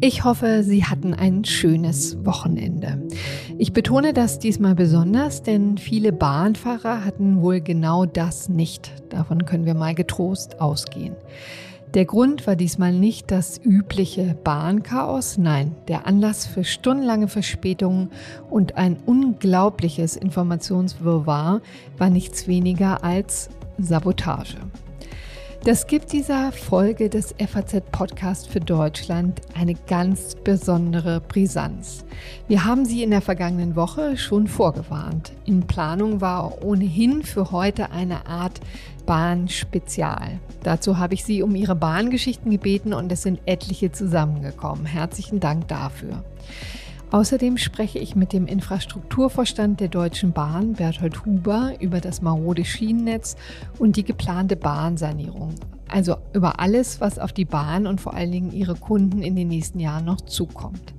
Ich hoffe, Sie hatten ein schönes Wochenende. Ich betone das diesmal besonders, denn viele Bahnfahrer hatten wohl genau das nicht. Davon können wir mal getrost ausgehen. Der Grund war diesmal nicht das übliche Bahnchaos, nein, der Anlass für stundenlange Verspätungen und ein unglaubliches Informationswirrwarr war nichts weniger als Sabotage. Das gibt dieser Folge des FAZ Podcast für Deutschland eine ganz besondere Brisanz. Wir haben sie in der vergangenen Woche schon vorgewarnt. In Planung war ohnehin für heute eine Art Bahnspezial. Dazu habe ich Sie um Ihre Bahngeschichten gebeten und es sind etliche zusammengekommen. Herzlichen Dank dafür. Außerdem spreche ich mit dem Infrastrukturvorstand der Deutschen Bahn, Berthold Huber, über das marode Schienennetz und die geplante Bahnsanierung. Also über alles, was auf die Bahn und vor allen Dingen ihre Kunden in den nächsten Jahren noch zukommt.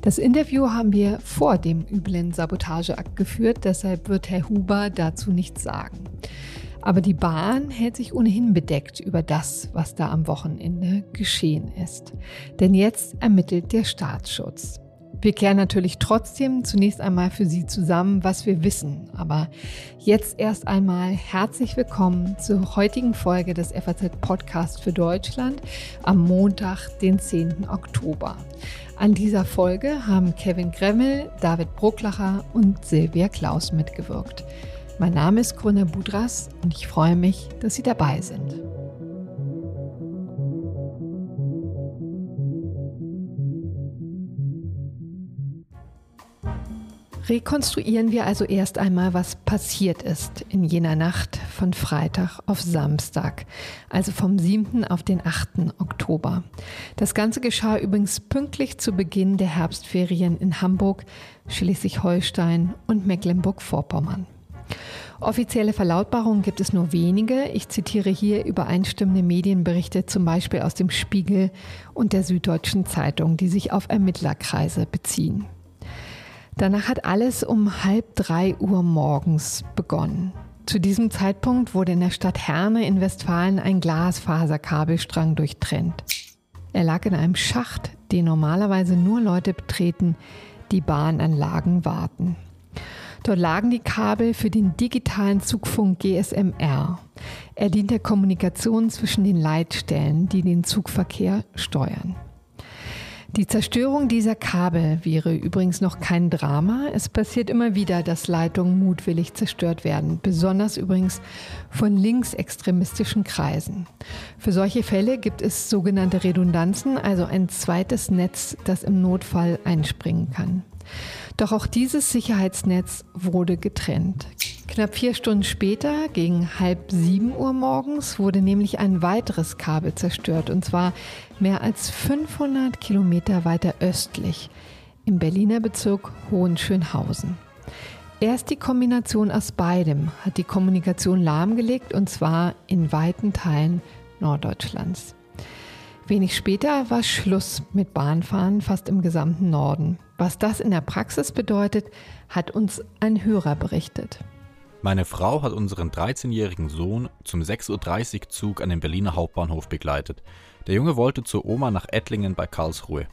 Das Interview haben wir vor dem üblen Sabotageakt geführt, deshalb wird Herr Huber dazu nichts sagen. Aber die Bahn hält sich ohnehin bedeckt über das, was da am Wochenende geschehen ist. Denn jetzt ermittelt der Staatsschutz. Wir kehren natürlich trotzdem zunächst einmal für Sie zusammen, was wir wissen. Aber jetzt erst einmal herzlich willkommen zur heutigen Folge des FAZ Podcast für Deutschland am Montag, den 10. Oktober. An dieser Folge haben Kevin Gremmel, David Brucklacher und Silvia Klaus mitgewirkt. Mein Name ist Grüne Budras und ich freue mich, dass Sie dabei sind. Rekonstruieren wir also erst einmal, was passiert ist in jener Nacht von Freitag auf Samstag, also vom 7. auf den 8. Oktober. Das Ganze geschah übrigens pünktlich zu Beginn der Herbstferien in Hamburg, Schleswig-Holstein und Mecklenburg-Vorpommern. Offizielle Verlautbarungen gibt es nur wenige. Ich zitiere hier übereinstimmende Medienberichte, zum Beispiel aus dem Spiegel und der Süddeutschen Zeitung, die sich auf Ermittlerkreise beziehen. Danach hat alles um halb drei Uhr morgens begonnen. Zu diesem Zeitpunkt wurde in der Stadt Herne in Westfalen ein Glasfaserkabelstrang durchtrennt. Er lag in einem Schacht, den normalerweise nur Leute betreten, die Bahnanlagen warten. Dort lagen die Kabel für den digitalen Zugfunk GSMR. Er dient der Kommunikation zwischen den Leitstellen, die den Zugverkehr steuern. Die Zerstörung dieser Kabel wäre übrigens noch kein Drama. Es passiert immer wieder, dass Leitungen mutwillig zerstört werden, besonders übrigens von linksextremistischen Kreisen. Für solche Fälle gibt es sogenannte Redundanzen, also ein zweites Netz, das im Notfall einspringen kann. Doch auch dieses Sicherheitsnetz wurde getrennt. Knapp vier Stunden später, gegen halb sieben Uhr morgens, wurde nämlich ein weiteres Kabel zerstört, und zwar mehr als 500 Kilometer weiter östlich im Berliner Bezirk Hohenschönhausen. Erst die Kombination aus beidem hat die Kommunikation lahmgelegt, und zwar in weiten Teilen Norddeutschlands. Wenig später war Schluss mit Bahnfahren fast im gesamten Norden. Was das in der Praxis bedeutet, hat uns ein Hörer berichtet. Meine Frau hat unseren 13-jährigen Sohn zum 6.30 Uhr Zug an den Berliner Hauptbahnhof begleitet. Der Junge wollte zur Oma nach Ettlingen bei Karlsruhe.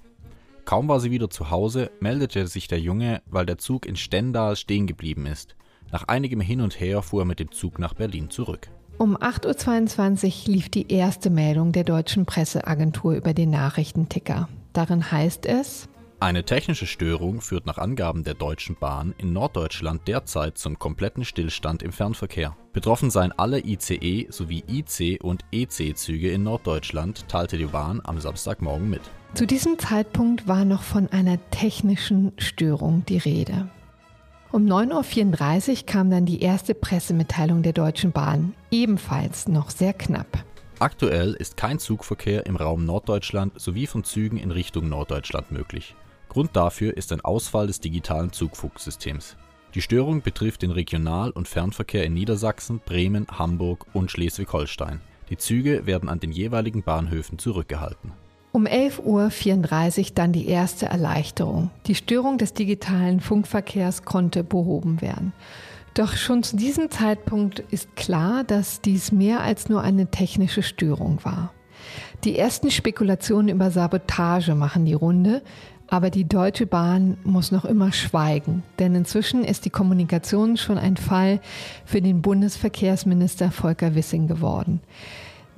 Kaum war sie wieder zu Hause, meldete sich der Junge, weil der Zug in Stendal stehen geblieben ist. Nach einigem Hin und Her fuhr er mit dem Zug nach Berlin zurück. Um 8.22 Uhr lief die erste Meldung der deutschen Presseagentur über den Nachrichtenticker. Darin heißt es, eine technische Störung führt nach Angaben der Deutschen Bahn in Norddeutschland derzeit zum kompletten Stillstand im Fernverkehr. Betroffen seien alle ICE sowie IC und EC-Züge in Norddeutschland, teilte die Bahn am Samstagmorgen mit. Zu diesem Zeitpunkt war noch von einer technischen Störung die Rede. Um 9.34 Uhr kam dann die erste Pressemitteilung der Deutschen Bahn, ebenfalls noch sehr knapp. Aktuell ist kein Zugverkehr im Raum Norddeutschland sowie von Zügen in Richtung Norddeutschland möglich. Grund dafür ist ein Ausfall des digitalen Zugfunksystems. Die Störung betrifft den Regional- und Fernverkehr in Niedersachsen, Bremen, Hamburg und Schleswig-Holstein. Die Züge werden an den jeweiligen Bahnhöfen zurückgehalten. Um 11.34 Uhr dann die erste Erleichterung. Die Störung des digitalen Funkverkehrs konnte behoben werden. Doch schon zu diesem Zeitpunkt ist klar, dass dies mehr als nur eine technische Störung war. Die ersten Spekulationen über Sabotage machen die Runde, aber die Deutsche Bahn muss noch immer schweigen, denn inzwischen ist die Kommunikation schon ein Fall für den Bundesverkehrsminister Volker Wissing geworden.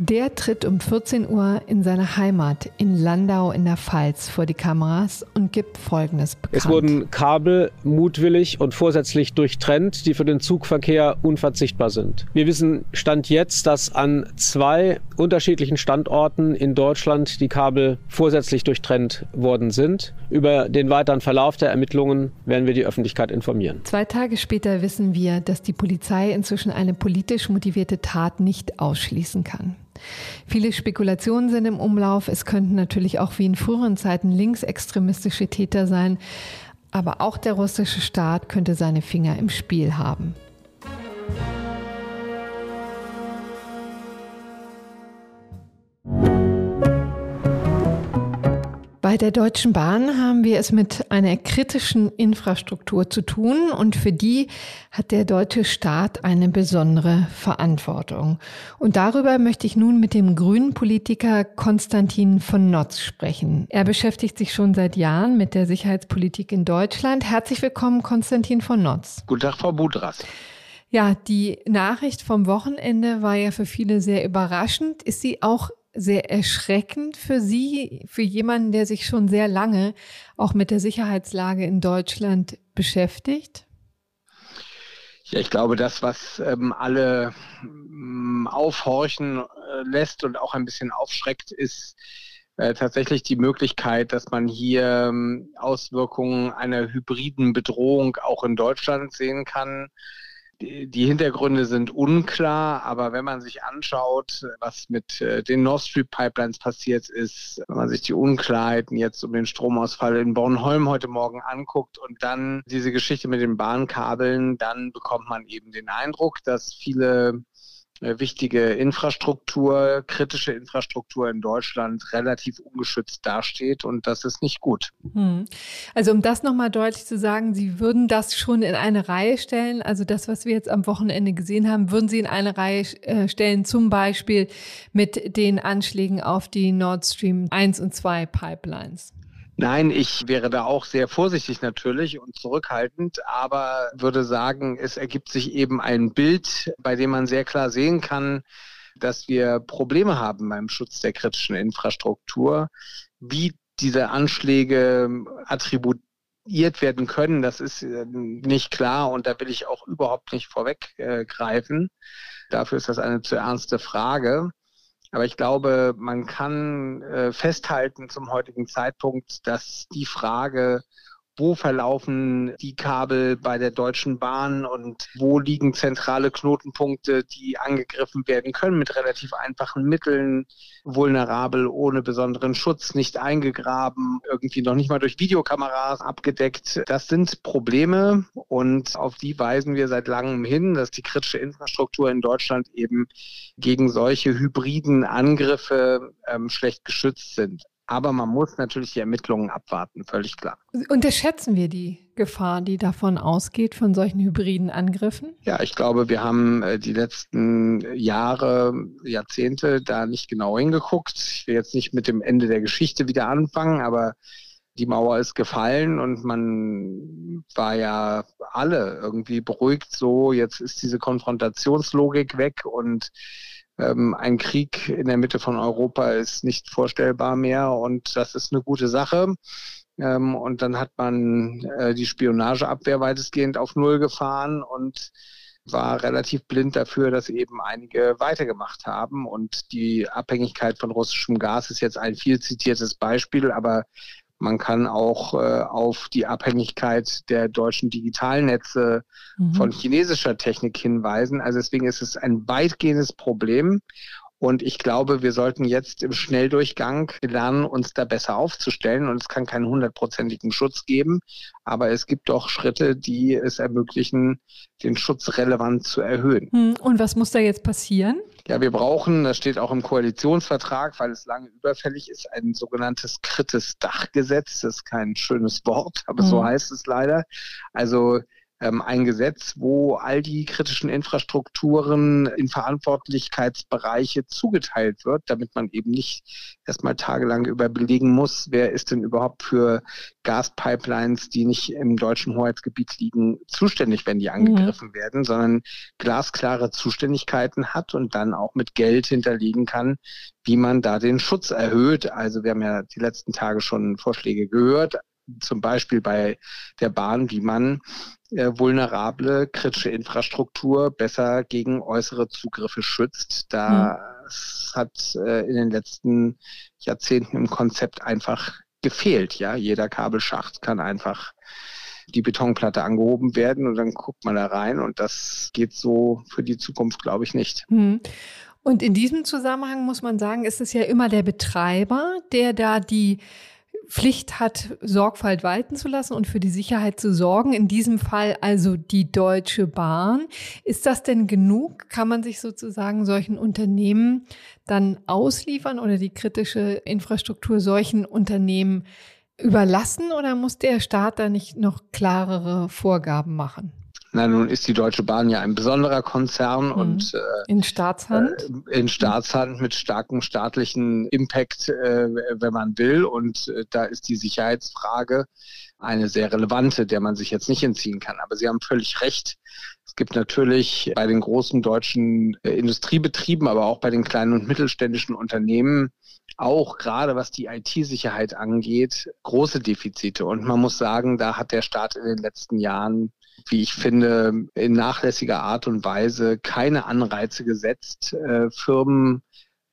Der tritt um 14 Uhr in seiner Heimat in Landau in der Pfalz vor die Kameras und gibt Folgendes bekannt. Es wurden Kabel mutwillig und vorsätzlich durchtrennt, die für den Zugverkehr unverzichtbar sind. Wir wissen Stand jetzt, dass an zwei unterschiedlichen Standorten in Deutschland die Kabel vorsätzlich durchtrennt worden sind. Über den weiteren Verlauf der Ermittlungen werden wir die Öffentlichkeit informieren. Zwei Tage später wissen wir, dass die Polizei inzwischen eine politisch motivierte Tat nicht ausschließen kann. Viele Spekulationen sind im Umlauf. Es könnten natürlich auch wie in früheren Zeiten linksextremistische Täter sein. Aber auch der russische Staat könnte seine Finger im Spiel haben. Bei der Deutschen Bahn haben wir es mit einer kritischen Infrastruktur zu tun und für die hat der deutsche Staat eine besondere Verantwortung. Und darüber möchte ich nun mit dem grünen Politiker Konstantin von Notz sprechen. Er beschäftigt sich schon seit Jahren mit der Sicherheitspolitik in Deutschland. Herzlich willkommen, Konstantin von Notz. Guten Tag, Frau Budras. Ja, die Nachricht vom Wochenende war ja für viele sehr überraschend. Ist sie auch sehr erschreckend für Sie, für jemanden, der sich schon sehr lange auch mit der Sicherheitslage in Deutschland beschäftigt? Ja, ich glaube, das, was ähm, alle ähm, aufhorchen äh, lässt und auch ein bisschen aufschreckt, ist äh, tatsächlich die Möglichkeit, dass man hier ähm, Auswirkungen einer hybriden Bedrohung auch in Deutschland sehen kann die Hintergründe sind unklar, aber wenn man sich anschaut, was mit äh, den Nord Stream Pipelines passiert ist, wenn man sich die Unklarheiten jetzt um den Stromausfall in Bornholm heute Morgen anguckt und dann diese Geschichte mit den Bahnkabeln, dann bekommt man eben den Eindruck, dass viele wichtige Infrastruktur, kritische Infrastruktur in Deutschland relativ ungeschützt dasteht und das ist nicht gut. Hm. Also um das nochmal deutlich zu sagen, Sie würden das schon in eine Reihe stellen, also das, was wir jetzt am Wochenende gesehen haben, würden Sie in eine Reihe äh, stellen, zum Beispiel mit den Anschlägen auf die Nord Stream 1 und 2 Pipelines. Nein, ich wäre da auch sehr vorsichtig natürlich und zurückhaltend, aber würde sagen, es ergibt sich eben ein Bild, bei dem man sehr klar sehen kann, dass wir Probleme haben beim Schutz der kritischen Infrastruktur. Wie diese Anschläge attributiert werden können, das ist äh, nicht klar und da will ich auch überhaupt nicht vorweggreifen. Dafür ist das eine zu ernste Frage. Aber ich glaube, man kann äh, festhalten zum heutigen Zeitpunkt, dass die Frage, wo verlaufen die Kabel bei der Deutschen Bahn und wo liegen zentrale Knotenpunkte, die angegriffen werden können mit relativ einfachen Mitteln, vulnerabel, ohne besonderen Schutz, nicht eingegraben, irgendwie noch nicht mal durch Videokameras abgedeckt. Das sind Probleme und auf die weisen wir seit langem hin, dass die kritische Infrastruktur in Deutschland eben gegen solche hybriden Angriffe ähm, schlecht geschützt sind. Aber man muss natürlich die Ermittlungen abwarten, völlig klar. Unterschätzen wir die Gefahr, die davon ausgeht, von solchen hybriden Angriffen? Ja, ich glaube, wir haben äh, die letzten Jahre, Jahrzehnte da nicht genau hingeguckt. Ich will jetzt nicht mit dem Ende der Geschichte wieder anfangen, aber die Mauer ist gefallen und man war ja alle irgendwie beruhigt so, jetzt ist diese Konfrontationslogik weg und ähm, ein Krieg in der Mitte von Europa ist nicht vorstellbar mehr und das ist eine gute Sache. Ähm, und dann hat man äh, die Spionageabwehr weitestgehend auf Null gefahren und war relativ blind dafür, dass eben einige weitergemacht haben. Und die Abhängigkeit von russischem Gas ist jetzt ein viel zitiertes Beispiel, aber man kann auch äh, auf die Abhängigkeit der deutschen Digitalnetze mhm. von chinesischer Technik hinweisen. Also deswegen ist es ein weitgehendes Problem. Und ich glaube, wir sollten jetzt im Schnelldurchgang lernen, uns da besser aufzustellen. Und es kann keinen hundertprozentigen Schutz geben, aber es gibt doch Schritte, die es ermöglichen, den Schutz relevant zu erhöhen. Hm, und was muss da jetzt passieren? Ja, wir brauchen, das steht auch im Koalitionsvertrag, weil es lange überfällig ist, ein sogenanntes krittes Dachgesetz. Das ist kein schönes Wort, aber mhm. so heißt es leider. Also ähm, ein Gesetz, wo all die kritischen Infrastrukturen in Verantwortlichkeitsbereiche zugeteilt wird, damit man eben nicht erstmal tagelang überlegen muss, wer ist denn überhaupt für Gaspipelines, die nicht im deutschen Hoheitsgebiet liegen, zuständig, wenn die mhm. angegriffen mhm. werden, sondern glasklare Zuständigkeiten hat und dann auch mit Geld hinterlegen kann, wie man da den Schutz erhöht. Also wir haben ja die letzten Tage schon Vorschläge gehört, zum Beispiel bei der Bahn, wie man äh, vulnerable kritische Infrastruktur besser gegen äußere Zugriffe schützt. Das mhm. hat äh, in den letzten Jahrzehnten im Konzept einfach gefehlt. Ja, jeder Kabelschacht kann einfach die Betonplatte angehoben werden und dann guckt man da rein und das geht so für die Zukunft, glaube ich, nicht. Mhm. Und in diesem Zusammenhang muss man sagen, ist es ja immer der Betreiber, der da die Pflicht hat, Sorgfalt walten zu lassen und für die Sicherheit zu sorgen. In diesem Fall also die Deutsche Bahn. Ist das denn genug? Kann man sich sozusagen solchen Unternehmen dann ausliefern oder die kritische Infrastruktur solchen Unternehmen überlassen oder muss der Staat da nicht noch klarere Vorgaben machen? Na, nun ist die Deutsche Bahn ja ein besonderer Konzern mhm. und äh, in Staatshand. Äh, in Staatshand mit starkem staatlichen Impact, äh, wenn man will. Und äh, da ist die Sicherheitsfrage eine sehr relevante, der man sich jetzt nicht entziehen kann. Aber Sie haben völlig recht. Es gibt natürlich bei den großen deutschen äh, Industriebetrieben, aber auch bei den kleinen und mittelständischen Unternehmen auch gerade was die IT-Sicherheit angeht, große Defizite. Und man muss sagen, da hat der Staat in den letzten Jahren wie ich finde, in nachlässiger Art und Weise keine Anreize gesetzt, äh, Firmen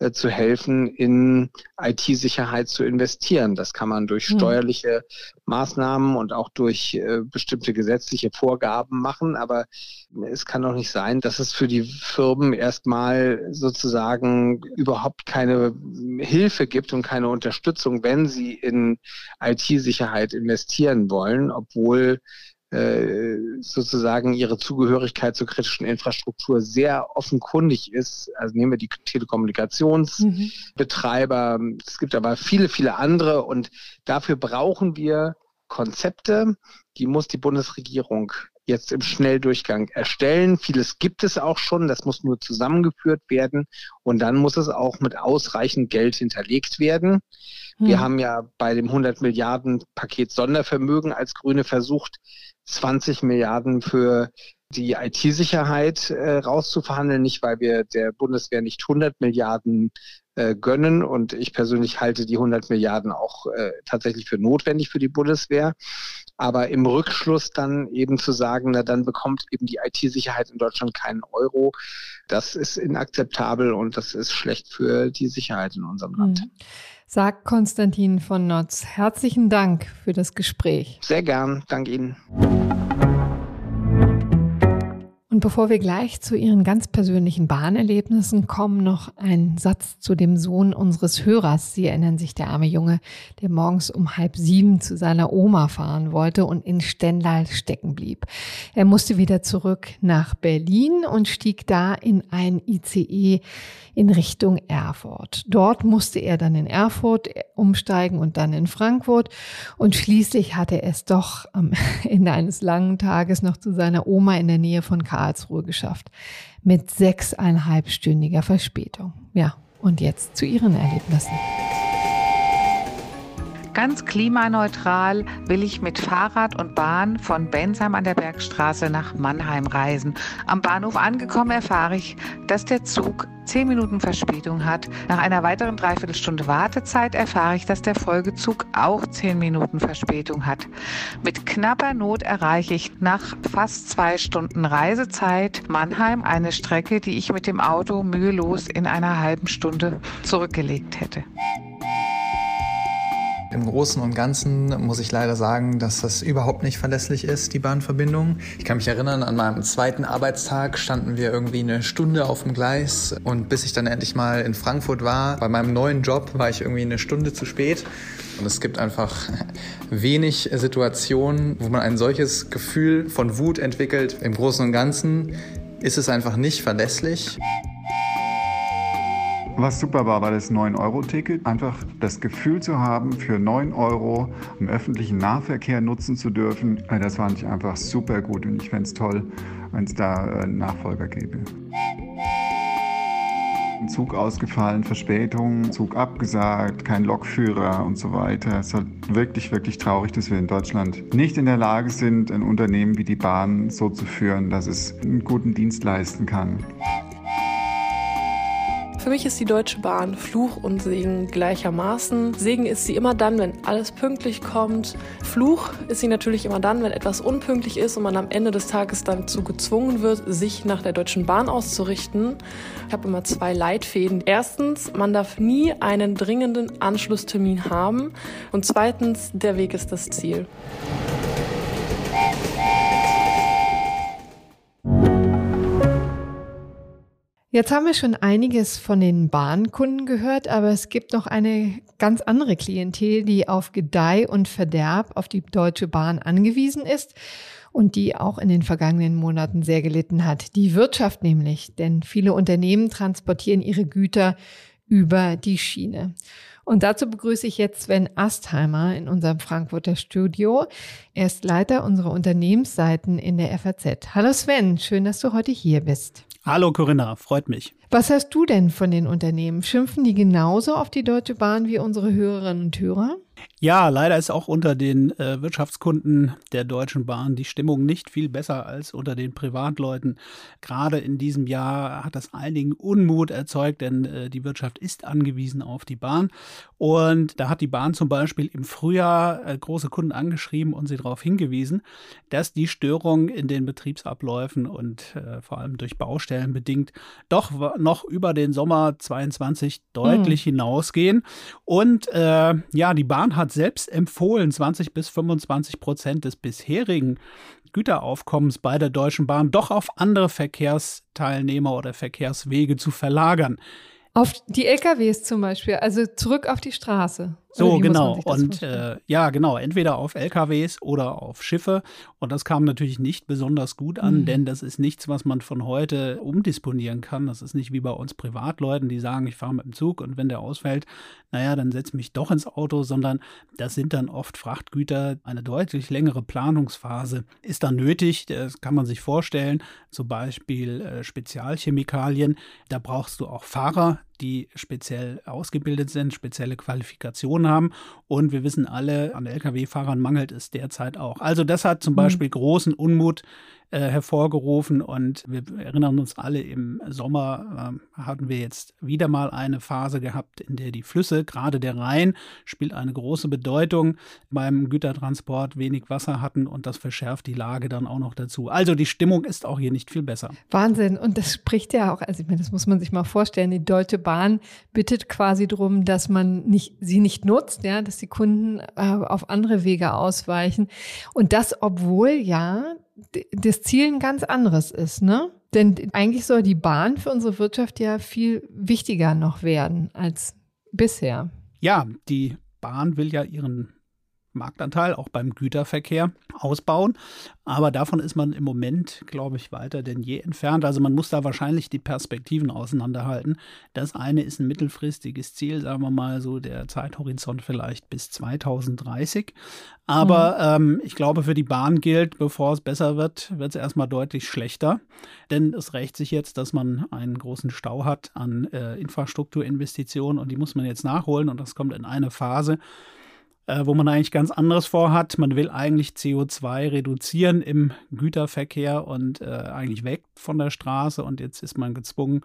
äh, zu helfen, in IT-Sicherheit zu investieren. Das kann man durch hm. steuerliche Maßnahmen und auch durch äh, bestimmte gesetzliche Vorgaben machen. Aber es kann doch nicht sein, dass es für die Firmen erstmal sozusagen überhaupt keine Hilfe gibt und keine Unterstützung, wenn sie in IT-Sicherheit investieren wollen, obwohl sozusagen ihre Zugehörigkeit zur kritischen Infrastruktur sehr offenkundig ist. Also nehmen wir die Telekommunikationsbetreiber. Mhm. Es gibt aber viele, viele andere und dafür brauchen wir Konzepte, die muss die Bundesregierung jetzt im Schnelldurchgang erstellen. Vieles gibt es auch schon, das muss nur zusammengeführt werden und dann muss es auch mit ausreichend Geld hinterlegt werden. Hm. Wir haben ja bei dem 100 Milliarden Paket Sondervermögen als Grüne versucht, 20 Milliarden für die IT-Sicherheit äh, rauszuverhandeln, nicht weil wir der Bundeswehr nicht 100 Milliarden äh, gönnen und ich persönlich halte die 100 Milliarden auch äh, tatsächlich für notwendig für die Bundeswehr, aber im Rückschluss dann eben zu sagen, na dann bekommt eben die IT-Sicherheit in Deutschland keinen Euro, das ist inakzeptabel und das ist schlecht für die Sicherheit in unserem Land. Mhm sagt Konstantin von Notz. Herzlichen Dank für das Gespräch. Sehr gern, danke Ihnen. Und bevor wir gleich zu Ihren ganz persönlichen Bahnerlebnissen kommen, noch ein Satz zu dem Sohn unseres Hörers. Sie erinnern sich, der arme Junge, der morgens um halb sieben zu seiner Oma fahren wollte und in Stendal stecken blieb. Er musste wieder zurück nach Berlin und stieg da in ein ICE in Richtung Erfurt. Dort musste er dann in Erfurt umsteigen und dann in Frankfurt. Und schließlich hatte er es doch am Ende eines langen Tages noch zu seiner Oma in der Nähe von Karl Karlsruhe geschafft. Mit sechseinhalbstündiger Verspätung. Ja, und jetzt zu Ihren Erlebnissen. Ganz klimaneutral will ich mit Fahrrad und Bahn von Bensheim an der Bergstraße nach Mannheim reisen. Am Bahnhof angekommen erfahre ich, dass der Zug zehn Minuten Verspätung hat. Nach einer weiteren Dreiviertelstunde Wartezeit erfahre ich, dass der Folgezug auch zehn Minuten Verspätung hat. Mit knapper Not erreiche ich nach fast zwei Stunden Reisezeit Mannheim, eine Strecke, die ich mit dem Auto mühelos in einer halben Stunde zurückgelegt hätte. Im Großen und Ganzen muss ich leider sagen, dass das überhaupt nicht verlässlich ist, die Bahnverbindung. Ich kann mich erinnern, an meinem zweiten Arbeitstag standen wir irgendwie eine Stunde auf dem Gleis und bis ich dann endlich mal in Frankfurt war, bei meinem neuen Job, war ich irgendwie eine Stunde zu spät. Und es gibt einfach wenig Situationen, wo man ein solches Gefühl von Wut entwickelt. Im Großen und Ganzen ist es einfach nicht verlässlich. Was super war, war das 9-Euro-Ticket. Einfach das Gefühl zu haben, für 9 Euro im öffentlichen Nahverkehr nutzen zu dürfen, äh, das fand ich einfach super gut und ich fände es toll, wenn es da einen Nachfolger gäbe. Zug ausgefallen, Verspätung, Zug abgesagt, kein Lokführer und so weiter. Es ist halt wirklich, wirklich traurig, dass wir in Deutschland nicht in der Lage sind, ein Unternehmen wie die Bahn so zu führen, dass es einen guten Dienst leisten kann. Für mich ist die Deutsche Bahn Fluch und Segen gleichermaßen. Segen ist sie immer dann, wenn alles pünktlich kommt. Fluch ist sie natürlich immer dann, wenn etwas unpünktlich ist und man am Ende des Tages dazu gezwungen wird, sich nach der Deutschen Bahn auszurichten. Ich habe immer zwei Leitfäden. Erstens, man darf nie einen dringenden Anschlusstermin haben. Und zweitens, der Weg ist das Ziel. Jetzt haben wir schon einiges von den Bahnkunden gehört, aber es gibt noch eine ganz andere Klientel, die auf Gedeih und Verderb auf die Deutsche Bahn angewiesen ist und die auch in den vergangenen Monaten sehr gelitten hat. Die Wirtschaft nämlich, denn viele Unternehmen transportieren ihre Güter über die Schiene. Und dazu begrüße ich jetzt Sven Astheimer in unserem Frankfurter Studio. Er ist Leiter unserer Unternehmensseiten in der FAZ. Hallo Sven, schön, dass du heute hier bist. Hallo Corinna, freut mich. Was hast du denn von den Unternehmen? Schimpfen die genauso auf die Deutsche Bahn wie unsere Hörerinnen und Hörer? Ja, leider ist auch unter den äh, Wirtschaftskunden der Deutschen Bahn die Stimmung nicht viel besser als unter den Privatleuten. Gerade in diesem Jahr hat das einigen Unmut erzeugt, denn äh, die Wirtschaft ist angewiesen auf die Bahn. Und da hat die Bahn zum Beispiel im Frühjahr äh, große Kunden angeschrieben und sie darauf hingewiesen, dass die Störungen in den Betriebsabläufen und äh, vor allem durch Baustellen bedingt doch noch über den Sommer 22 deutlich mhm. hinausgehen. Und äh, ja, die Bahn hat selbst empfohlen, 20 bis 25 Prozent des bisherigen Güteraufkommens bei der Deutschen Bahn doch auf andere Verkehrsteilnehmer oder Verkehrswege zu verlagern. Auf die LKWs zum Beispiel, also zurück auf die Straße. So, genau. Und äh, ja, genau, entweder auf LKWs oder auf Schiffe. Und das kam natürlich nicht besonders gut an, mhm. denn das ist nichts, was man von heute umdisponieren kann. Das ist nicht wie bei uns Privatleuten, die sagen, ich fahre mit dem Zug und wenn der ausfällt, naja, dann setze mich doch ins Auto, sondern das sind dann oft Frachtgüter. Eine deutlich längere Planungsphase ist dann nötig. Das kann man sich vorstellen. Zum Beispiel äh, Spezialchemikalien. Da brauchst du auch Fahrer, die speziell ausgebildet sind, spezielle Qualifikationen haben. Und wir wissen alle, an Lkw-Fahrern mangelt es derzeit auch. Also das hat zum mhm. Beispiel großen Unmut äh, hervorgerufen. Und wir erinnern uns alle, im Sommer äh, hatten wir jetzt wieder mal eine Phase gehabt, in der die Flüsse, gerade der Rhein, spielt eine große Bedeutung beim Gütertransport, wenig Wasser hatten und das verschärft die Lage dann auch noch dazu. Also die Stimmung ist auch hier nicht viel besser. Wahnsinn. Und das spricht ja auch, also ich meine, das muss man sich mal vorstellen. Die Deutsche Bahn bittet quasi darum, dass man nicht, sie nicht nutzt, ja, dass die Kunden äh, auf andere Wege ausweichen. Und das, obwohl ja das Ziel ein ganz anderes ist, ne? Denn eigentlich soll die Bahn für unsere Wirtschaft ja viel wichtiger noch werden als bisher. Ja, die Bahn will ja ihren Marktanteil auch beim Güterverkehr ausbauen. Aber davon ist man im Moment, glaube ich, weiter denn je entfernt. Also man muss da wahrscheinlich die Perspektiven auseinanderhalten. Das eine ist ein mittelfristiges Ziel, sagen wir mal so der Zeithorizont vielleicht bis 2030. Aber mhm. ähm, ich glaube, für die Bahn gilt, bevor es besser wird, wird es erstmal deutlich schlechter. Denn es rächt sich jetzt, dass man einen großen Stau hat an äh, Infrastrukturinvestitionen und die muss man jetzt nachholen und das kommt in eine Phase, äh, wo man eigentlich ganz anderes vorhat. Man will eigentlich CO2 reduzieren im Güterverkehr und äh, eigentlich weg von der Straße und jetzt ist man gezwungen,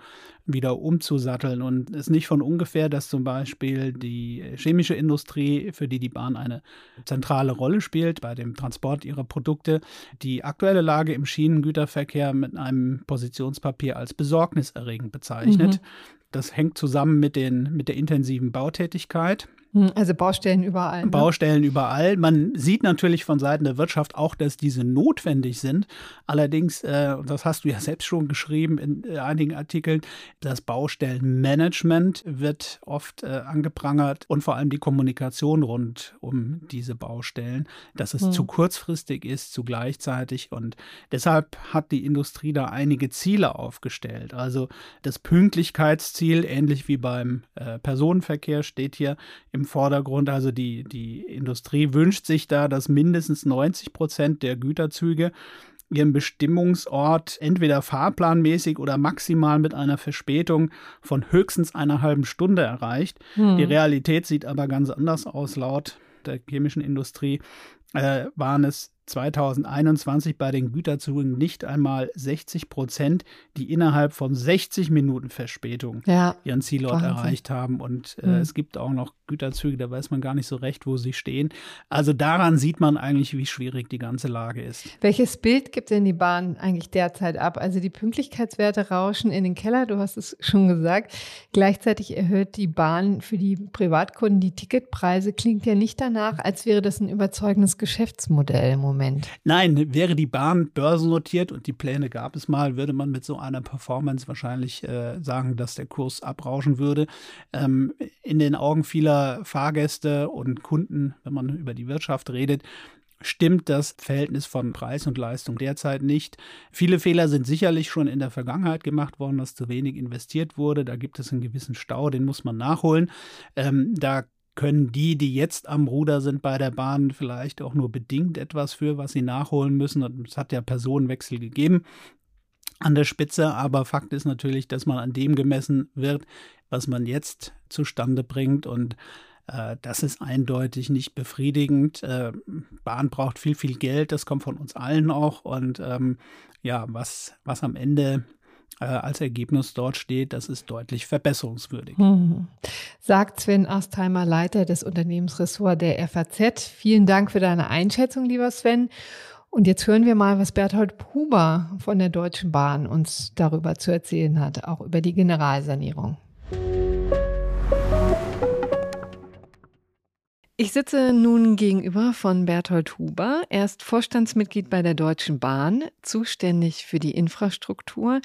wieder umzusatteln. Und es ist nicht von ungefähr, dass zum Beispiel die chemische Industrie, für die die Bahn eine zentrale Rolle spielt bei dem Transport ihrer Produkte, die aktuelle Lage im Schienengüterverkehr mit einem Positionspapier als besorgniserregend bezeichnet. Mhm. Das hängt zusammen mit, den, mit der intensiven Bautätigkeit also Baustellen überall. Ne? Baustellen überall. Man sieht natürlich von Seiten der Wirtschaft auch, dass diese notwendig sind. Allerdings, äh, das hast du ja selbst schon geschrieben in äh, einigen Artikeln, das Baustellenmanagement wird oft äh, angeprangert und vor allem die Kommunikation rund um diese Baustellen, dass es hm. zu kurzfristig ist, zu gleichzeitig. Und deshalb hat die Industrie da einige Ziele aufgestellt. Also das Pünktlichkeitsziel, ähnlich wie beim äh, Personenverkehr, steht hier im Vordergrund. Also die, die Industrie wünscht sich da, dass mindestens 90 Prozent der Güterzüge ihren Bestimmungsort entweder fahrplanmäßig oder maximal mit einer Verspätung von höchstens einer halben Stunde erreicht. Hm. Die Realität sieht aber ganz anders aus. Laut der chemischen Industrie äh, waren es 2021 bei den Güterzügen nicht einmal 60 Prozent, die innerhalb von 60 Minuten Verspätung ja, ihren Zielort Wahnsinn. erreicht haben. Und äh, mhm. es gibt auch noch Güterzüge, da weiß man gar nicht so recht, wo sie stehen. Also daran sieht man eigentlich, wie schwierig die ganze Lage ist. Welches Bild gibt denn die Bahn eigentlich derzeit ab? Also die Pünktlichkeitswerte rauschen in den Keller, du hast es schon gesagt. Gleichzeitig erhöht die Bahn für die Privatkunden die Ticketpreise. Klingt ja nicht danach, als wäre das ein überzeugendes Geschäftsmodell im Moment. Nein, wäre die Bahn börsennotiert und die Pläne gab es mal, würde man mit so einer Performance wahrscheinlich äh, sagen, dass der Kurs abrauschen würde. Ähm, in den Augen vieler Fahrgäste und Kunden, wenn man über die Wirtschaft redet, stimmt das Verhältnis von Preis und Leistung derzeit nicht. Viele Fehler sind sicherlich schon in der Vergangenheit gemacht worden, dass zu wenig investiert wurde. Da gibt es einen gewissen Stau, den muss man nachholen. Ähm, da können die, die jetzt am Ruder sind bei der Bahn, vielleicht auch nur bedingt etwas für, was sie nachholen müssen. Und es hat ja Personenwechsel gegeben an der Spitze, aber Fakt ist natürlich, dass man an dem gemessen wird, was man jetzt zustande bringt und äh, das ist eindeutig nicht befriedigend. Äh, Bahn braucht viel, viel Geld, das kommt von uns allen auch und ähm, ja, was, was am Ende äh, als Ergebnis dort steht, das ist deutlich verbesserungswürdig. Mhm. Sagt Sven Astheimer, Leiter des Unternehmensressorts der FAZ. Vielen Dank für deine Einschätzung, lieber Sven. Und jetzt hören wir mal, was Berthold Huber von der Deutschen Bahn uns darüber zu erzählen hat, auch über die Generalsanierung. Ich sitze nun gegenüber von Berthold Huber. Er ist Vorstandsmitglied bei der Deutschen Bahn, zuständig für die Infrastruktur,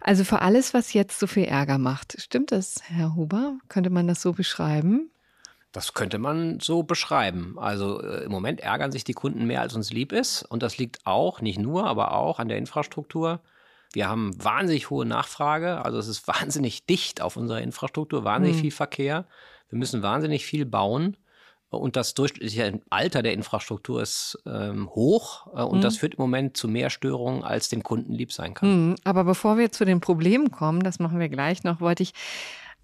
also für alles, was jetzt so viel Ärger macht. Stimmt das, Herr Huber? Könnte man das so beschreiben? Das könnte man so beschreiben. Also äh, im Moment ärgern sich die Kunden mehr, als uns lieb ist. Und das liegt auch, nicht nur, aber auch an der Infrastruktur. Wir haben wahnsinnig hohe Nachfrage. Also es ist wahnsinnig dicht auf unserer Infrastruktur, wahnsinnig mhm. viel Verkehr. Wir müssen wahnsinnig viel bauen. Und das durchschnittliche Alter der Infrastruktur ist ähm, hoch äh, und mhm. das führt im Moment zu mehr Störungen, als dem Kunden lieb sein kann. Mhm. Aber bevor wir zu den Problemen kommen, das machen wir gleich noch, wollte ich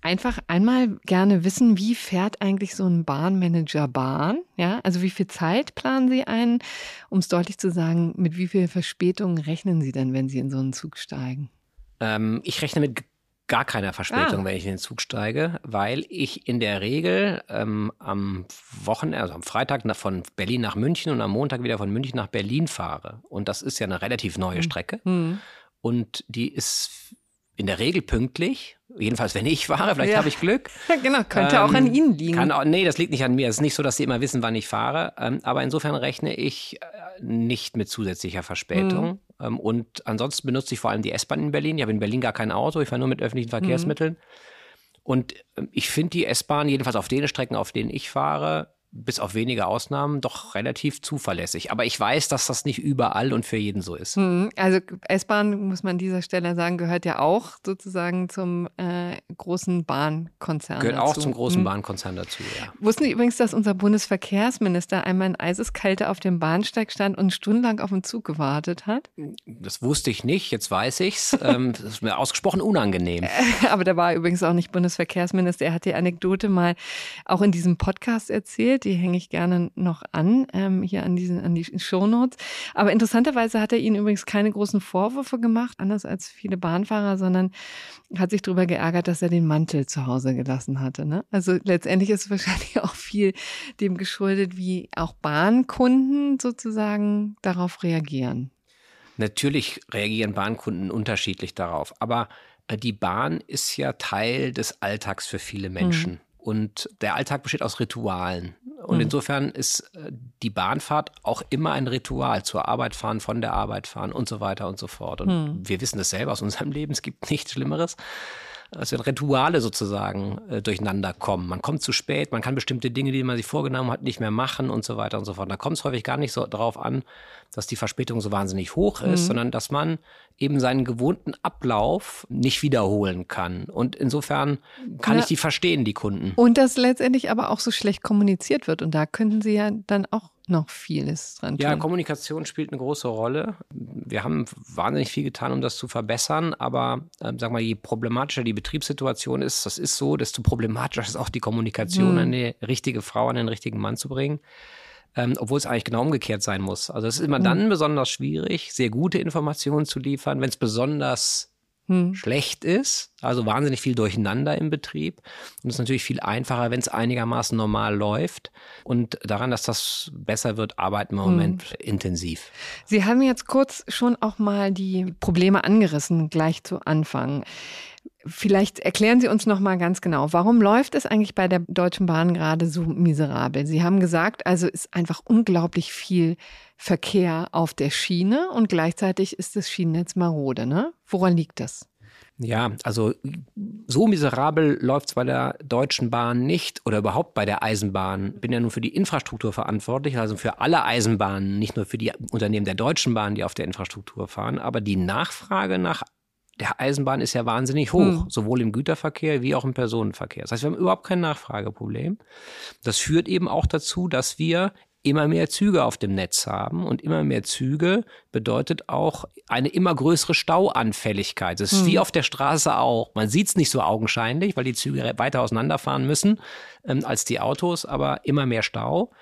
einfach einmal gerne wissen, wie fährt eigentlich so ein Bahnmanager Bahn? Ja, also wie viel Zeit planen Sie ein? Um es deutlich zu sagen, mit wie viel Verspätung rechnen Sie denn, wenn Sie in so einen Zug steigen? Ähm, ich rechne mit gar keiner Verspätung, ah. wenn ich in den Zug steige, weil ich in der Regel ähm, am Wochenende, also am Freitag nach, von Berlin nach München und am Montag wieder von München nach Berlin fahre. Und das ist ja eine relativ neue hm. Strecke. Mhm. Und die ist in der Regel pünktlich. Jedenfalls, wenn ich fahre, vielleicht ja. habe ich Glück. Ja, genau, könnte ähm, auch an ähm, Ihnen liegen. Kann auch, nee, das liegt nicht an mir. Es ist nicht so, dass Sie immer wissen, wann ich fahre. Ähm, aber insofern rechne ich äh, nicht mit zusätzlicher Verspätung. Mhm. Ähm, und ansonsten benutze ich vor allem die S-Bahn in Berlin. Ich habe in Berlin gar kein Auto, ich fahre nur mit öffentlichen Verkehrsmitteln. Mhm. Und ähm, ich finde die S-Bahn, jedenfalls auf den Strecken, auf denen ich fahre, bis auf wenige Ausnahmen doch relativ zuverlässig. Aber ich weiß, dass das nicht überall und für jeden so ist. Hm, also S-Bahn, muss man an dieser Stelle sagen, gehört ja auch sozusagen zum äh, großen Bahnkonzern Gehört dazu. auch zum großen hm. Bahnkonzern dazu, ja. Wussten Sie übrigens, dass unser Bundesverkehrsminister einmal in Eiseskälte auf dem Bahnsteig stand und stundenlang auf den Zug gewartet hat? Das wusste ich nicht, jetzt weiß ich's. ähm, das ist mir ausgesprochen unangenehm. Aber da war übrigens auch nicht Bundesverkehrsminister. Er hat die Anekdote mal auch in diesem Podcast erzählt die hänge ich gerne noch an, ähm, hier an, diesen, an die Shownotes. Aber interessanterweise hat er ihnen übrigens keine großen Vorwürfe gemacht, anders als viele Bahnfahrer, sondern hat sich darüber geärgert, dass er den Mantel zu Hause gelassen hatte. Ne? Also letztendlich ist wahrscheinlich auch viel dem geschuldet, wie auch Bahnkunden sozusagen darauf reagieren. Natürlich reagieren Bahnkunden unterschiedlich darauf, aber äh, die Bahn ist ja Teil des Alltags für viele Menschen. Mhm. Und der Alltag besteht aus Ritualen. Und mhm. insofern ist äh, die Bahnfahrt auch immer ein Ritual. Zur Arbeit fahren, von der Arbeit fahren und so weiter und so fort. Und mhm. wir wissen das selber aus unserem Leben. Es gibt nichts Schlimmeres also Rituale sozusagen äh, durcheinander kommen. Man kommt zu spät, man kann bestimmte Dinge, die man sich vorgenommen hat, nicht mehr machen und so weiter und so fort. Da kommt es häufig gar nicht so darauf an, dass die Verspätung so wahnsinnig hoch ist, mhm. sondern dass man eben seinen gewohnten Ablauf nicht wiederholen kann. Und insofern kann ja. ich die verstehen, die Kunden. Und dass letztendlich aber auch so schlecht kommuniziert wird. Und da könnten Sie ja dann auch noch vieles dran tun. Ja, Kommunikation spielt eine große Rolle. Wir haben wahnsinnig viel getan, um das zu verbessern, aber äh, sag mal, je problematischer die Betriebssituation ist, das ist so, desto problematischer ist auch die Kommunikation hm. an die richtige Frau, an den richtigen Mann zu bringen. Ähm, obwohl es eigentlich genau umgekehrt sein muss. Also es ist immer hm. dann besonders schwierig, sehr gute Informationen zu liefern, wenn es besonders hm. schlecht ist, also wahnsinnig viel Durcheinander im Betrieb. Und es ist natürlich viel einfacher, wenn es einigermaßen normal läuft. Und daran, dass das besser wird, arbeiten wir im hm. Moment intensiv. Sie haben jetzt kurz schon auch mal die Probleme angerissen, gleich zu Anfang. Vielleicht erklären Sie uns noch mal ganz genau, warum läuft es eigentlich bei der Deutschen Bahn gerade so miserabel? Sie haben gesagt, also ist einfach unglaublich viel Verkehr auf der Schiene und gleichzeitig ist das Schienennetz marode. Ne? Woran liegt das? Ja, also so miserabel läuft es bei der Deutschen Bahn nicht oder überhaupt bei der Eisenbahn. Ich bin ja nun für die Infrastruktur verantwortlich, also für alle Eisenbahnen, nicht nur für die Unternehmen der Deutschen Bahn, die auf der Infrastruktur fahren. Aber die Nachfrage nach der Eisenbahn ist ja wahnsinnig hoch, hm. sowohl im Güterverkehr wie auch im Personenverkehr. Das heißt, wir haben überhaupt kein Nachfrageproblem. Das führt eben auch dazu, dass wir immer mehr Züge auf dem Netz haben und immer mehr Züge bedeutet auch eine immer größere Stauanfälligkeit. Das ist hm. wie auf der Straße auch. Man sieht es nicht so augenscheinlich, weil die Züge weiter auseinanderfahren müssen ähm, als die Autos, aber immer mehr Stau.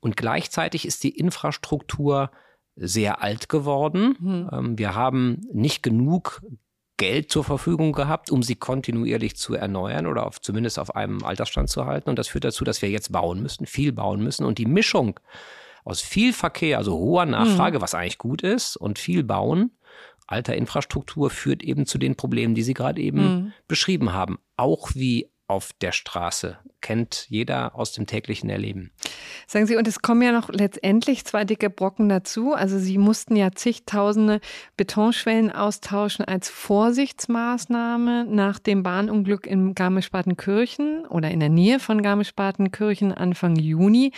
Und gleichzeitig ist die Infrastruktur sehr alt geworden. Hm. Ähm, wir haben nicht genug Geld zur Verfügung gehabt, um sie kontinuierlich zu erneuern oder auf, zumindest auf einem Altersstand zu halten. Und das führt dazu, dass wir jetzt bauen müssen, viel bauen müssen. Und die Mischung aus viel Verkehr, also hoher Nachfrage, mhm. was eigentlich gut ist, und viel Bauen, alter Infrastruktur führt eben zu den Problemen, die Sie gerade eben mhm. beschrieben haben. Auch wie auf der Straße. Kennt jeder aus dem täglichen Erleben. Sagen Sie, und es kommen ja noch letztendlich zwei dicke Brocken dazu. Also Sie mussten ja zigtausende Betonschwellen austauschen als Vorsichtsmaßnahme nach dem Bahnunglück in Garmisch-Partenkirchen oder in der Nähe von Garmisch-Partenkirchen Anfang Juni,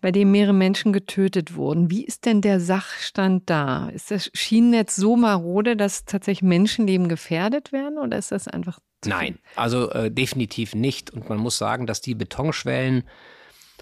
bei dem mehrere Menschen getötet wurden. Wie ist denn der Sachstand da? Ist das Schienennetz so marode, dass tatsächlich Menschenleben gefährdet werden oder ist das einfach Nein, also äh, definitiv nicht. Und man muss sagen, dass die Betonschwellen,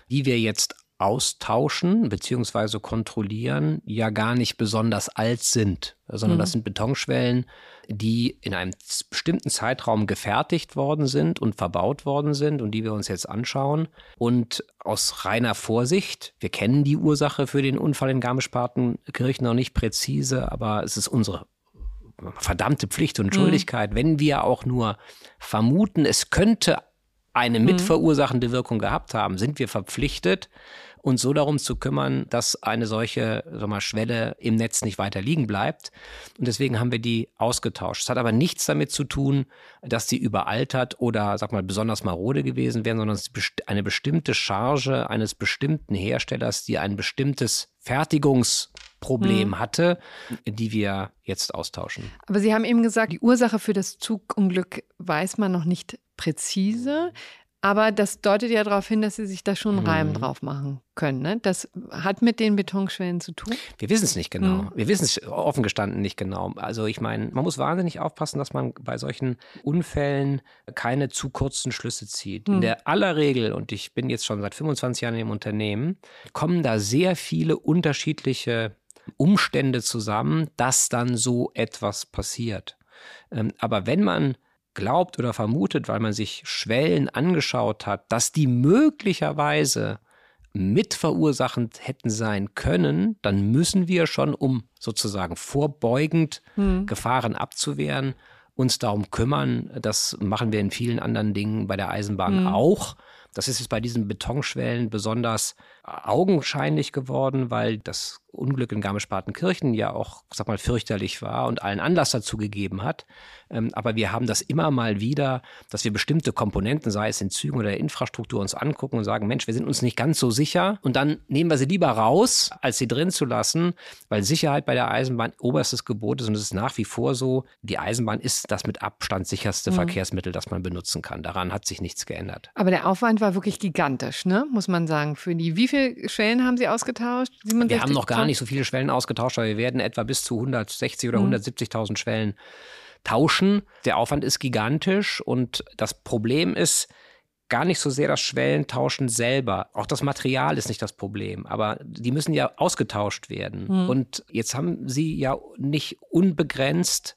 die wir jetzt austauschen bzw. kontrollieren, ja gar nicht besonders alt sind, sondern mhm. das sind Betonschwellen, die in einem bestimmten Zeitraum gefertigt worden sind und verbaut worden sind und die wir uns jetzt anschauen. Und aus reiner Vorsicht, wir kennen die Ursache für den Unfall in Garmisch-Partenkirchen noch nicht präzise, aber es ist unsere verdammte Pflicht und mhm. Schuldigkeit, mhm. wenn wir auch nur vermuten, es könnte eine mhm. mitverursachende Wirkung gehabt haben, sind wir verpflichtet, uns so darum zu kümmern, dass eine solche sag mal, Schwelle im Netz nicht weiter liegen bleibt. Und deswegen haben wir die ausgetauscht. Es hat aber nichts damit zu tun, dass sie überaltert oder sag mal besonders marode gewesen wären, sondern es ist eine bestimmte Charge eines bestimmten Herstellers, die ein bestimmtes Fertigungsproblem hm. hatte, die wir jetzt austauschen. Aber Sie haben eben gesagt, die Ursache für das Zugunglück weiß man noch nicht präzise. Aber das deutet ja darauf hin, dass sie sich da schon einen Reim mhm. drauf machen können. Ne? Das hat mit den Betonschwellen zu tun? Wir wissen es nicht genau. Mhm. Wir wissen es offen gestanden nicht genau. Also ich meine, man muss wahnsinnig aufpassen, dass man bei solchen Unfällen keine zu kurzen Schlüsse zieht. Mhm. In der aller Regel, und ich bin jetzt schon seit 25 Jahren im Unternehmen, kommen da sehr viele unterschiedliche Umstände zusammen, dass dann so etwas passiert. Ähm, aber wenn man glaubt oder vermutet, weil man sich Schwellen angeschaut hat, dass die möglicherweise mitverursachend hätten sein können, dann müssen wir schon, um sozusagen vorbeugend hm. Gefahren abzuwehren, uns darum kümmern. Das machen wir in vielen anderen Dingen bei der Eisenbahn hm. auch, Das ist jetzt bei diesen Betonschwellen besonders augenscheinlich geworden, weil das Unglück in Garmisch-Partenkirchen ja auch, sag mal, fürchterlich war und allen Anlass dazu gegeben hat. Ähm, aber wir haben das immer mal wieder, dass wir bestimmte Komponenten, sei es in Zügen oder der Infrastruktur, uns angucken und sagen, Mensch, wir sind uns nicht ganz so sicher. Und dann nehmen wir sie lieber raus, als sie drin zu lassen, weil Sicherheit bei der Eisenbahn oberstes Gebot ist. Und es ist nach wie vor so, die Eisenbahn ist das mit Abstand sicherste mhm. Verkehrsmittel, das man benutzen kann. Daran hat sich nichts geändert. Aber der Aufwand war wirklich gigantisch, ne? muss man sagen. Für die, wie viele Schwellen haben Sie ausgetauscht? Wir haben noch gar nicht so viele Schwellen ausgetauscht, aber wir werden etwa bis zu 160 oder mhm. 170.000 Schwellen tauschen. Der Aufwand ist gigantisch und das Problem ist, gar nicht so sehr das Schwellentauschen selber. Auch das Material ist nicht das Problem, aber die müssen ja ausgetauscht werden. Mhm. Und jetzt haben sie ja nicht unbegrenzt,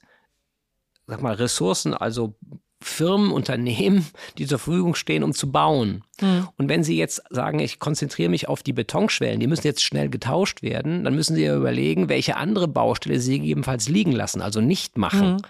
sag mal, Ressourcen, also Firmen, Unternehmen, die zur Verfügung stehen, um zu bauen. Mhm. Und wenn Sie jetzt sagen, ich konzentriere mich auf die Betonschwellen, die müssen jetzt schnell getauscht werden, dann müssen Sie ja überlegen, welche andere Baustelle Sie gegebenenfalls liegen lassen, also nicht machen. Mhm.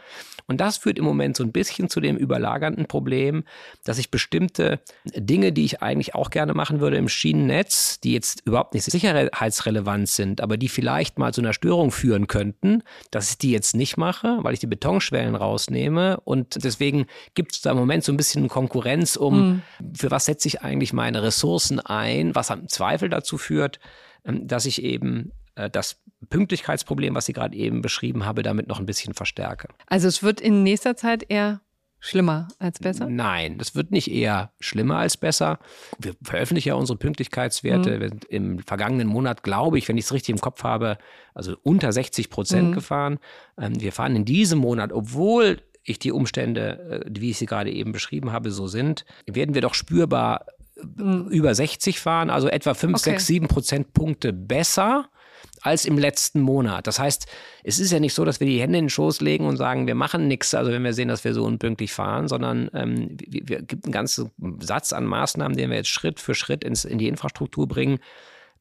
Und das führt im Moment so ein bisschen zu dem überlagernden Problem, dass ich bestimmte Dinge, die ich eigentlich auch gerne machen würde im Schienennetz, die jetzt überhaupt nicht sicherheitsrelevant sind, aber die vielleicht mal zu einer Störung führen könnten, dass ich die jetzt nicht mache, weil ich die Betonschwellen rausnehme. Und deswegen gibt es da im Moment so ein bisschen Konkurrenz um, mhm. für was setze ich eigentlich meine Ressourcen ein, was am Zweifel dazu führt, ähm, dass ich eben das Pünktlichkeitsproblem, was Sie gerade eben beschrieben habe, damit noch ein bisschen verstärke. Also es wird in nächster Zeit eher schlimmer als besser? Nein, das wird nicht eher schlimmer als besser. Wir veröffentlichen ja unsere Pünktlichkeitswerte. Mhm. Wir sind im vergangenen Monat, glaube ich, wenn ich es richtig im Kopf habe, also unter 60 Prozent mhm. gefahren. Ähm, wir fahren in diesem Monat, obwohl ich die Umstände, äh, wie ich sie gerade eben beschrieben habe, so sind, werden wir doch spürbar mhm. über 60 fahren, also etwa 5, okay. 6, 7 Prozentpunkte besser als im letzten Monat. Das heißt, es ist ja nicht so, dass wir die Hände in den Schoß legen und sagen, wir machen nichts, also wenn wir sehen, dass wir so unpünktlich fahren, sondern ähm, wir, wir gibt einen ganzen Satz an Maßnahmen, den wir jetzt Schritt für Schritt ins, in die Infrastruktur bringen,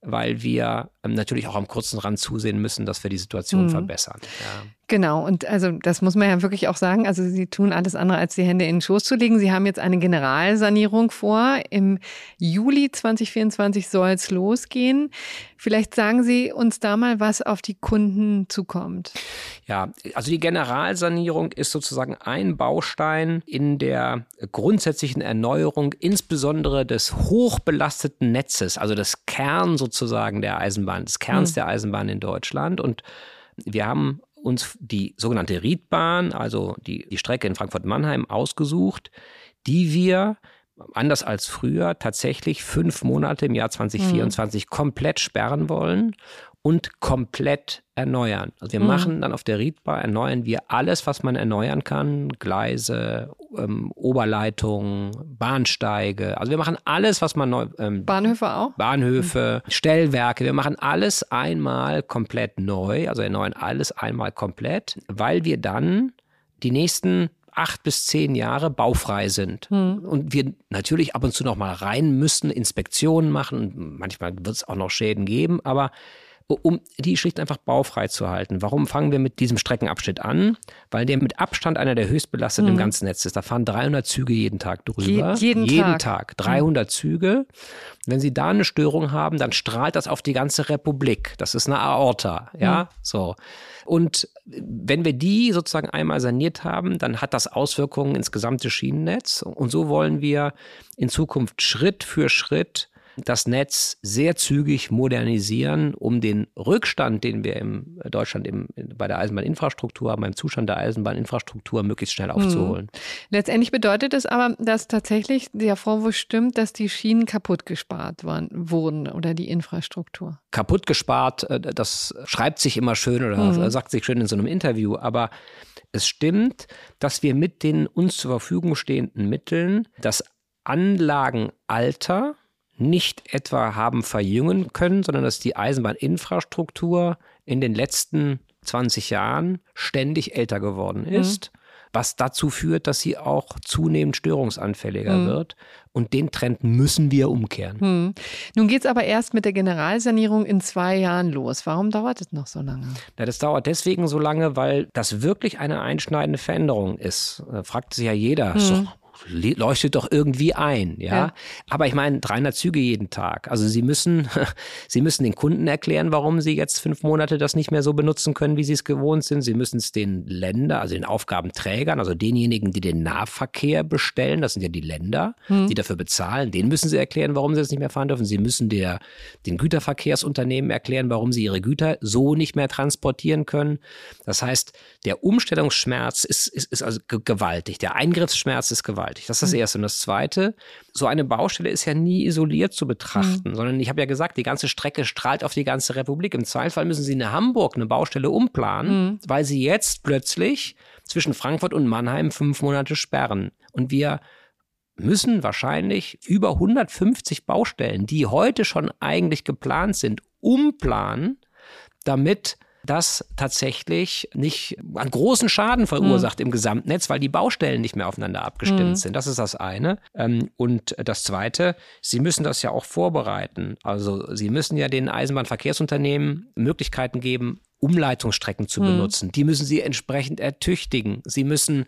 weil wir ähm, natürlich auch am kurzen Rand zusehen müssen, dass wir die Situation mhm. verbessern. Ja. Genau, und also das muss man ja wirklich auch sagen. Also Sie tun alles andere, als die Hände in den Schoß zu legen. Sie haben jetzt eine Generalsanierung vor. Im Juli 2024 soll es losgehen. Vielleicht sagen Sie uns da mal, was auf die Kunden zukommt. Ja, also die Generalsanierung ist sozusagen ein Baustein in der grundsätzlichen Erneuerung, insbesondere des hochbelasteten Netzes, also des Kern sozusagen der Eisenbahn, des Kerns mhm. der Eisenbahn in Deutschland. Und wir haben uns die sogenannte Riedbahn, also die, die Strecke in Frankfurt-Mannheim, ausgesucht, die wir anders als früher tatsächlich fünf Monate im Jahr 2024 mhm. komplett sperren wollen und komplett erneuern. Also wir mhm. machen dann auf der Riedbar, erneuern wir alles, was man erneuern kann. Gleise, ähm, Oberleitungen, Bahnsteige. Also wir machen alles, was man neu... Ähm, Bahnhöfe auch? Bahnhöfe, mhm. Stellwerke. Wir machen alles einmal komplett neu. Also erneuern alles einmal komplett, weil wir dann die nächsten acht bis zehn Jahre baufrei sind. Mhm. Und wir natürlich ab und zu noch mal rein müssen, Inspektionen machen. Manchmal wird es auch noch Schäden geben, aber um die schlicht einfach baufrei zu halten. Warum fangen wir mit diesem Streckenabschnitt an? Weil der mit Abstand einer der höchst belasteten mhm. im ganzen Netz ist. Da fahren 300 Züge jeden Tag drüber. Je, jeden, jeden Tag. Tag. 300 mhm. Züge. Wenn Sie da eine Störung haben, dann strahlt das auf die ganze Republik. Das ist eine Aorta, ja, mhm. so. Und wenn wir die sozusagen einmal saniert haben, dann hat das Auswirkungen ins gesamte Schienennetz. Und so wollen wir in Zukunft Schritt für Schritt das Netz sehr zügig modernisieren, um den Rückstand, den wir in Deutschland im, bei der Eisenbahninfrastruktur haben, beim Zustand der Eisenbahninfrastruktur möglichst schnell aufzuholen. Hm. Letztendlich bedeutet es aber, dass tatsächlich der Vorwurf stimmt, dass die Schienen kaputt gespart waren, wurden oder die Infrastruktur. Kaputt gespart, äh, das schreibt sich immer schön oder hm. sagt sich schön in so einem Interview, aber es stimmt, dass wir mit den uns zur Verfügung stehenden Mitteln das Anlagenalter nicht etwa haben verjüngen können, sondern dass die Eisenbahninfrastruktur in den letzten 20 Jahren ständig älter geworden mhm. ist, mhm. was dazu führt, dass sie auch zunehmend störungsanfälliger mhm. wird. Und den Trend müssen wir umkehren. Mhm. Nun geht es aber erst mit der Generalsanierung in zwei Jahren los. Warum dauert es noch so lange? Na, das dauert deswegen so lange, weil das wirklich eine einschneidende Veränderung ist. Da fragt sich ja jeder, so, mhm leuchtet doch irgendwie ein, ja. ja. Aber ich meine, 300 Züge jeden Tag. Also Sie müssen, Sie müssen den Kunden erklären, warum Sie jetzt fünf Monate das nicht mehr so benutzen können, wie Sie es gewohnt sind. Sie müssen es den Ländern, also den Aufgabenträgern, also denjenigen, die den Nahverkehr bestellen, das sind ja die Länder, hm. die dafür bezahlen, denen müssen Sie erklären, warum Sie es nicht mehr fahren dürfen. Sie müssen der, den Güterverkehrsunternehmen erklären, warum sie ihre Güter so nicht mehr transportieren können. Das heißt, der Umstellungsschmerz ist, ist, ist also gewaltig. Der Eingriffsschmerz ist gewaltig. Das ist das hm. Erste. Und das Zweite, so eine Baustelle ist ja nie isoliert zu betrachten, mhm. sondern ich habe ja gesagt, die ganze Strecke strahlt auf die ganze Republik. Im Zweifelsfall müssen Sie in Hamburg eine Baustelle umplanen, mhm. weil Sie jetzt plötzlich zwischen Frankfurt und Mannheim fünf Monate sperren. Und wir müssen wahrscheinlich über 150 Baustellen, die heute schon eigentlich geplant sind, umplanen, damit das tatsächlich nicht einen großen Schaden verursacht mhm. im Gesamtnetz, weil die Baustellen nicht mehr aufeinander abgestimmt mhm. sind. Das ist das eine. Ähm, und das zweite, Sie müssen das ja auch vorbereiten. Also Sie müssen ja den Eisenbahnverkehrsunternehmen Möglichkeiten geben, Umleitungsstrecken zu mhm. benutzen. Die müssen Sie entsprechend ertüchtigen. Sie müssen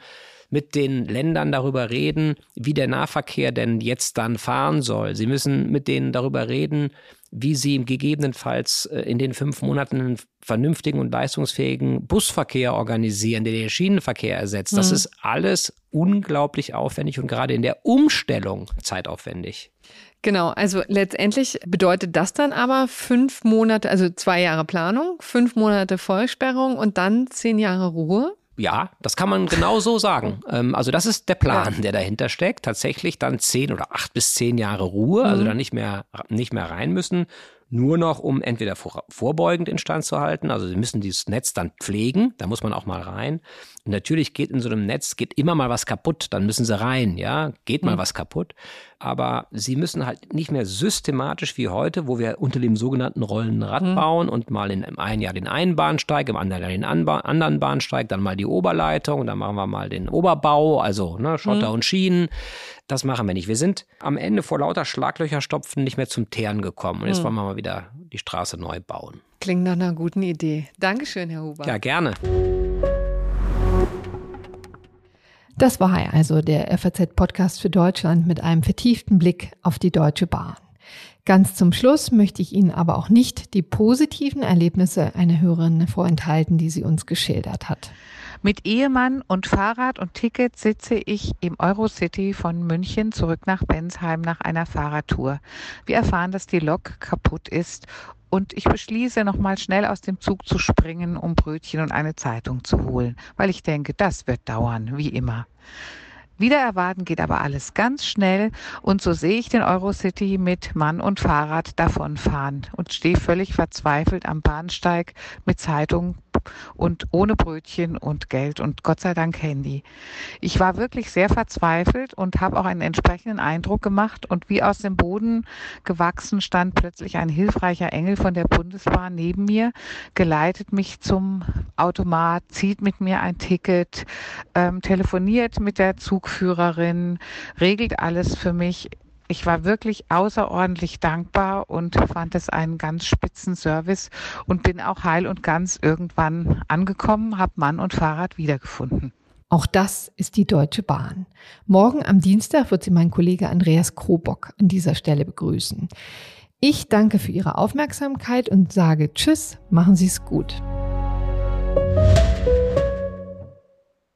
mit den Ländern darüber reden, wie der Nahverkehr denn jetzt dann fahren soll. Sie müssen mit denen darüber reden, wie sie gegebenenfalls äh, in den fünf Monaten einen vernünftigen und leistungsfähigen Busverkehr organisieren, der den Schienenverkehr ersetzt. Das mhm. ist alles unglaublich aufwendig und gerade in der Umstellung zeitaufwendig. Genau, also letztendlich bedeutet das dann aber fünf Monate, also zwei Jahre Planung, fünf Monate Vollsperrung und dann zehn Jahre Ruhe. Ja, das kann man genau so sagen. Ähm, also das ist der Plan, ja. der dahinter steckt. Tatsächlich dann zehn oder acht bis zehn Jahre Ruhe, also mhm. dann nicht mehr, nicht mehr rein müssen nur noch, um entweder vor, vorbeugend instand zu halten, also sie müssen dieses Netz dann pflegen, da muss man auch mal rein. Und natürlich geht in so einem Netz, geht immer mal was kaputt, dann müssen sie rein, ja, geht mal mhm. was kaputt. Aber sie müssen halt nicht mehr systematisch wie heute, wo wir unter dem sogenannten rollenden Rad mhm. bauen und mal in, im einen Jahr den einen Bahnsteig, im anderen Jahr den anderen Bahnsteig, dann mal die Oberleitung, dann machen wir mal den Oberbau, also ne, Schotter mhm. und Schienen. Das machen wir nicht. Wir sind am Ende vor lauter Schlaglöcherstopfen nicht mehr zum Teeren gekommen. Und jetzt hm. wollen wir mal wieder die Straße neu bauen. Klingt nach einer guten Idee. Dankeschön, Herr Huber. Ja, gerne. Das war also der FAZ-Podcast für Deutschland mit einem vertieften Blick auf die Deutsche Bahn. Ganz zum Schluss möchte ich Ihnen aber auch nicht die positiven Erlebnisse einer Hörerin vorenthalten, die sie uns geschildert hat. Mit Ehemann und Fahrrad und Ticket sitze ich im Eurocity von München zurück nach Bensheim nach einer Fahrradtour. Wir erfahren, dass die Lok kaputt ist und ich beschließe, nochmal schnell aus dem Zug zu springen, um Brötchen und eine Zeitung zu holen, weil ich denke, das wird dauern, wie immer. Wieder erwarten geht aber alles ganz schnell und so sehe ich den Eurocity mit Mann und Fahrrad davonfahren und stehe völlig verzweifelt am Bahnsteig mit Zeitung und ohne Brötchen und Geld und Gott sei Dank Handy. Ich war wirklich sehr verzweifelt und habe auch einen entsprechenden Eindruck gemacht und wie aus dem Boden gewachsen stand plötzlich ein hilfreicher Engel von der Bundesbahn neben mir, geleitet mich zum Automat, zieht mit mir ein Ticket, ähm, telefoniert mit der Zugführerin, regelt alles für mich ich war wirklich außerordentlich dankbar und fand es einen ganz spitzen Service und bin auch heil und ganz irgendwann angekommen, habe Mann und Fahrrad wiedergefunden. Auch das ist die Deutsche Bahn. Morgen am Dienstag wird sie mein Kollege Andreas Krobock an dieser Stelle begrüßen. Ich danke für Ihre Aufmerksamkeit und sage Tschüss, machen Sie es gut.